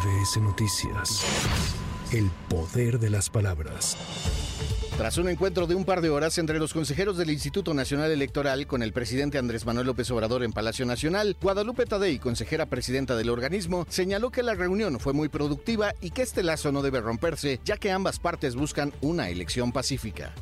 MBS Noticias. El poder de las palabras. Tras un encuentro de un par de horas entre los consejeros del Instituto Nacional Electoral con el presidente Andrés Manuel López Obrador en Palacio Nacional, Guadalupe Tadei, consejera presidenta del organismo, señaló que la reunión fue muy productiva y que este lazo no debe romperse, ya que ambas partes buscan una elección pacífica.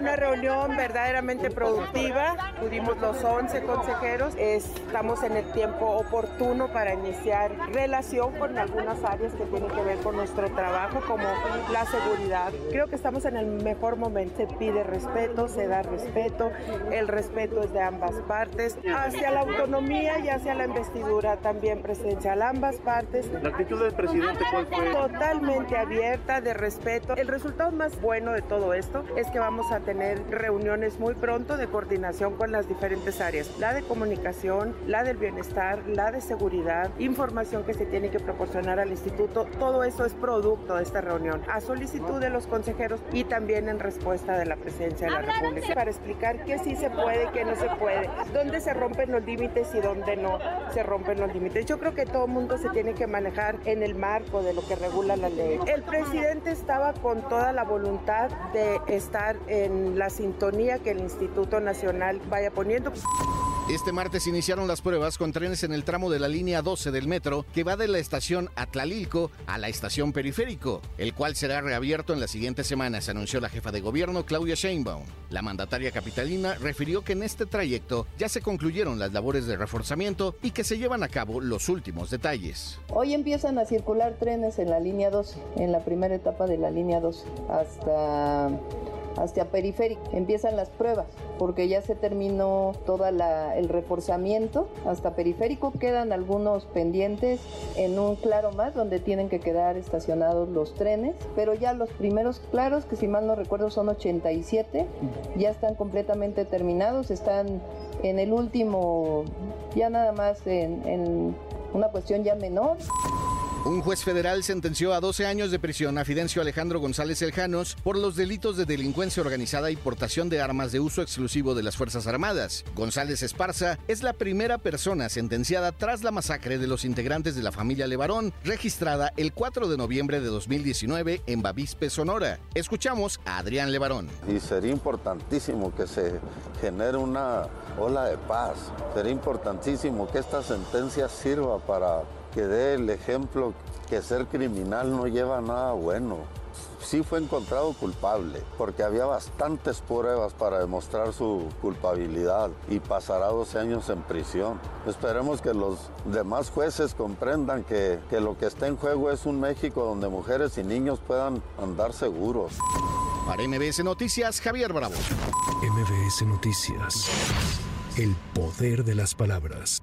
Una reunión verdaderamente productiva, pudimos los 11 consejeros, estamos en el tiempo oportuno para iniciar relación con algunas áreas que tienen que ver con nuestro trabajo, como la seguridad. Creo que estamos en el mejor momento. Se pide respeto, se da respeto, el respeto es de ambas partes, hacia la autonomía y hacia la investidura también presidencial, ambas partes. ¿La actitud del presidente cuál fue? Totalmente abierta, de respeto. El resultado más bueno de todo esto es que vamos a tener reuniones muy pronto de coordinación con las diferentes áreas, la de comunicación, la del bienestar, la de seguridad, información que se tiene que proporcionar al instituto, todo eso es producto de esta reunión, a solicitud de los consejeros y también en respuesta de la presidencia de la República para explicar qué sí se puede y qué no se puede, dónde se rompen los límites y dónde no se rompen los límites. Yo creo que todo el mundo se tiene que manejar en el marco de lo que regula la ley. El presidente estaba con toda la voluntad de estar en la sintonía que el Instituto Nacional vaya poniendo. Este martes iniciaron las pruebas con trenes en el tramo de la línea 12 del metro que va de la estación Atlalilco a la estación Periférico, el cual será reabierto en las siguientes semanas, anunció la jefa de gobierno Claudia Sheinbaum. La mandataria capitalina refirió que en este trayecto ya se concluyeron las labores de reforzamiento y que se llevan a cabo los últimos detalles. Hoy empiezan a circular trenes en la línea 12, en la primera etapa de la línea 12, hasta hasta periférico. Empiezan las pruebas porque ya se terminó todo el reforzamiento hasta periférico. Quedan algunos pendientes en un claro más donde tienen que quedar estacionados los trenes, pero ya los primeros claros, que si mal no recuerdo son 87, ya están completamente terminados, están en el último, ya nada más en, en una cuestión ya menor. Un juez federal sentenció a 12 años de prisión a Fidencio Alejandro González Eljanos por los delitos de delincuencia organizada y portación de armas de uso exclusivo de las Fuerzas Armadas. González Esparza es la primera persona sentenciada tras la masacre de los integrantes de la familia Levarón, registrada el 4 de noviembre de 2019 en Bavispe, Sonora. Escuchamos a Adrián Levarón. Y sería importantísimo que se genere una ola de paz. Sería importantísimo que esta sentencia sirva para que dé el ejemplo que ser criminal no lleva nada bueno. Sí fue encontrado culpable, porque había bastantes pruebas para demostrar su culpabilidad y pasará 12 años en prisión. Esperemos que los demás jueces comprendan que, que lo que está en juego es un México donde mujeres y niños puedan andar seguros. Para MBS Noticias, Javier Bravo. MBS Noticias. El poder de las palabras.